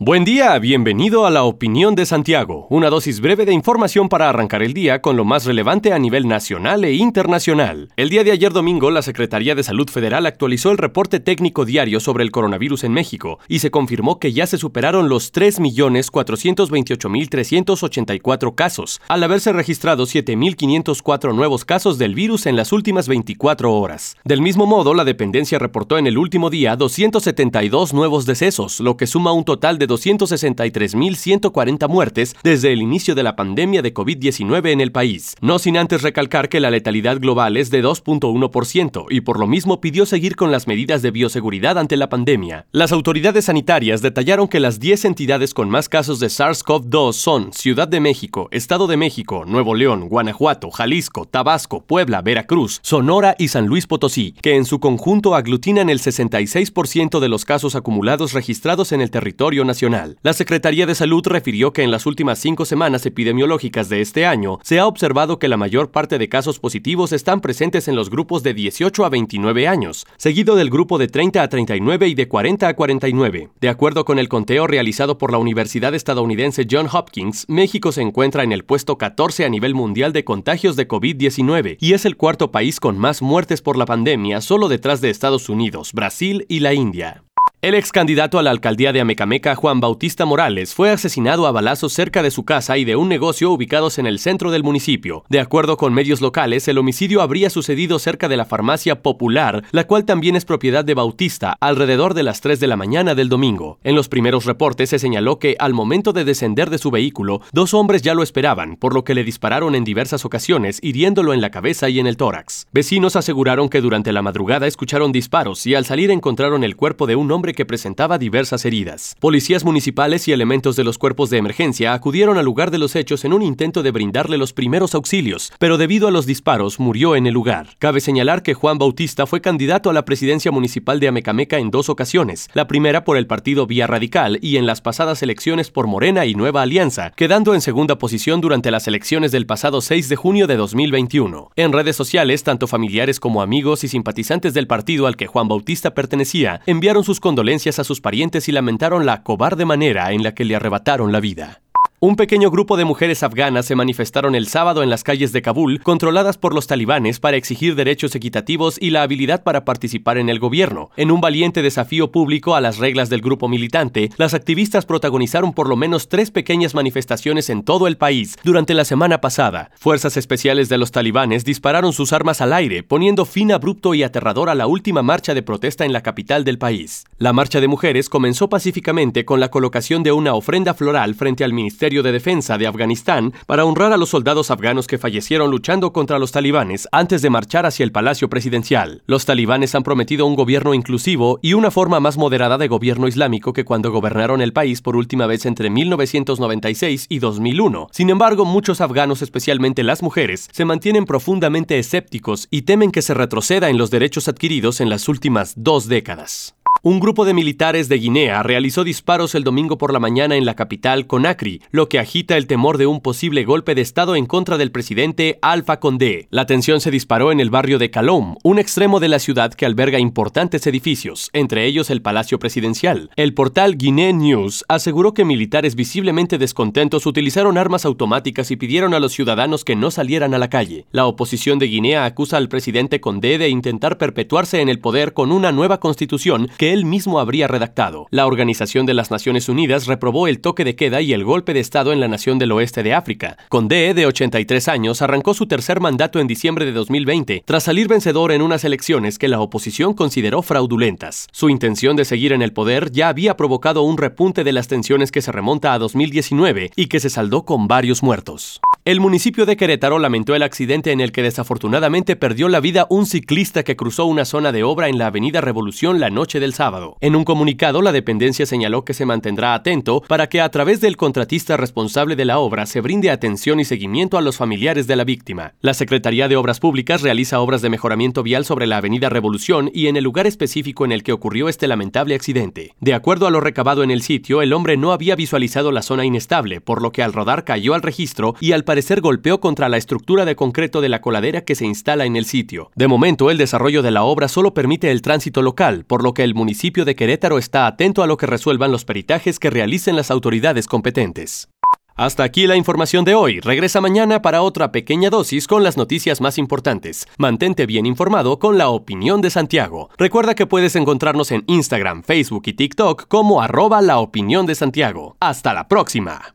Buen día, bienvenido a la opinión de Santiago, una dosis breve de información para arrancar el día con lo más relevante a nivel nacional e internacional. El día de ayer domingo, la Secretaría de Salud Federal actualizó el reporte técnico diario sobre el coronavirus en México y se confirmó que ya se superaron los 3.428.384 casos, al haberse registrado 7.504 nuevos casos del virus en las últimas 24 horas. Del mismo modo, la dependencia reportó en el último día 272 nuevos decesos, lo que suma un total de 263.140 muertes desde el inicio de la pandemia de COVID-19 en el país, no sin antes recalcar que la letalidad global es de 2.1% y por lo mismo pidió seguir con las medidas de bioseguridad ante la pandemia. Las autoridades sanitarias detallaron que las 10 entidades con más casos de SARS-CoV-2 son Ciudad de México, Estado de México, Nuevo León, Guanajuato, Jalisco, Tabasco, Puebla, Veracruz, Sonora y San Luis Potosí, que en su conjunto aglutinan el 66% de los casos acumulados registrados en el territorio nacional la Secretaría de Salud refirió que en las últimas cinco semanas epidemiológicas de este año se ha observado que la mayor parte de casos positivos están presentes en los grupos de 18 a 29 años, seguido del grupo de 30 a 39 y de 40 a 49. De acuerdo con el conteo realizado por la Universidad estadounidense John Hopkins, México se encuentra en el puesto 14 a nivel mundial de contagios de COVID-19 y es el cuarto país con más muertes por la pandemia, solo detrás de Estados Unidos, Brasil y la India. El ex candidato a la alcaldía de Amecameca, Juan Bautista Morales, fue asesinado a balazos cerca de su casa y de un negocio ubicados en el centro del municipio. De acuerdo con medios locales, el homicidio habría sucedido cerca de la farmacia Popular, la cual también es propiedad de Bautista, alrededor de las 3 de la mañana del domingo. En los primeros reportes se señaló que, al momento de descender de su vehículo, dos hombres ya lo esperaban, por lo que le dispararon en diversas ocasiones, hiriéndolo en la cabeza y en el tórax. Vecinos aseguraron que durante la madrugada escucharon disparos y al salir encontraron el cuerpo de un hombre que presentaba diversas heridas. Policías municipales y elementos de los cuerpos de emergencia acudieron al lugar de los hechos en un intento de brindarle los primeros auxilios, pero debido a los disparos murió en el lugar. Cabe señalar que Juan Bautista fue candidato a la presidencia municipal de Amecameca en dos ocasiones, la primera por el partido Vía Radical y en las pasadas elecciones por Morena y Nueva Alianza, quedando en segunda posición durante las elecciones del pasado 6 de junio de 2021. En redes sociales, tanto familiares como amigos y simpatizantes del partido al que Juan Bautista pertenecía enviaron sus condolencias a sus parientes y lamentaron la cobarde manera en la que le arrebataron la vida. Un pequeño grupo de mujeres afganas se manifestaron el sábado en las calles de Kabul, controladas por los talibanes, para exigir derechos equitativos y la habilidad para participar en el gobierno. En un valiente desafío público a las reglas del grupo militante, las activistas protagonizaron por lo menos tres pequeñas manifestaciones en todo el país durante la semana pasada. Fuerzas especiales de los talibanes dispararon sus armas al aire, poniendo fin abrupto y aterrador a la última marcha de protesta en la capital del país. La marcha de mujeres comenzó pacíficamente con la colocación de una ofrenda floral frente al Ministerio de Defensa de Afganistán para honrar a los soldados afganos que fallecieron luchando contra los talibanes antes de marchar hacia el Palacio Presidencial. Los talibanes han prometido un gobierno inclusivo y una forma más moderada de gobierno islámico que cuando gobernaron el país por última vez entre 1996 y 2001. Sin embargo, muchos afganos, especialmente las mujeres, se mantienen profundamente escépticos y temen que se retroceda en los derechos adquiridos en las últimas dos décadas. Un grupo de militares de Guinea realizó disparos el domingo por la mañana en la capital Conakry, lo que agita el temor de un posible golpe de Estado en contra del presidente Alpha Condé. La tensión se disparó en el barrio de Calom, un extremo de la ciudad que alberga importantes edificios, entre ellos el Palacio Presidencial. El portal Guinea News aseguró que militares visiblemente descontentos utilizaron armas automáticas y pidieron a los ciudadanos que no salieran a la calle. La oposición de Guinea acusa al presidente Condé de intentar perpetuarse en el poder con una nueva constitución que él mismo habría redactado. La Organización de las Naciones Unidas reprobó el toque de queda y el golpe de Estado en la nación del oeste de África. Condé, de 83 años, arrancó su tercer mandato en diciembre de 2020, tras salir vencedor en unas elecciones que la oposición consideró fraudulentas. Su intención de seguir en el poder ya había provocado un repunte de las tensiones que se remonta a 2019 y que se saldó con varios muertos. El municipio de Querétaro lamentó el accidente en el que desafortunadamente perdió la vida un ciclista que cruzó una zona de obra en la Avenida Revolución la noche del sábado. En un comunicado, la dependencia señaló que se mantendrá atento para que a través del contratista responsable de la obra se brinde atención y seguimiento a los familiares de la víctima. La Secretaría de Obras Públicas realiza obras de mejoramiento vial sobre la Avenida Revolución y en el lugar específico en el que ocurrió este lamentable accidente. De acuerdo a lo recabado en el sitio, el hombre no había visualizado la zona inestable, por lo que al rodar cayó al registro y al parecer golpeó contra la estructura de concreto de la coladera que se instala en el sitio. De momento, el desarrollo de la obra solo permite el tránsito local, por lo que el municipio de Querétaro está atento a lo que resuelvan los peritajes que realicen las autoridades competentes. Hasta aquí la información de hoy. Regresa mañana para otra pequeña dosis con las noticias más importantes. Mantente bien informado con la opinión de Santiago. Recuerda que puedes encontrarnos en Instagram, Facebook y TikTok como arroba la opinión de Santiago. Hasta la próxima.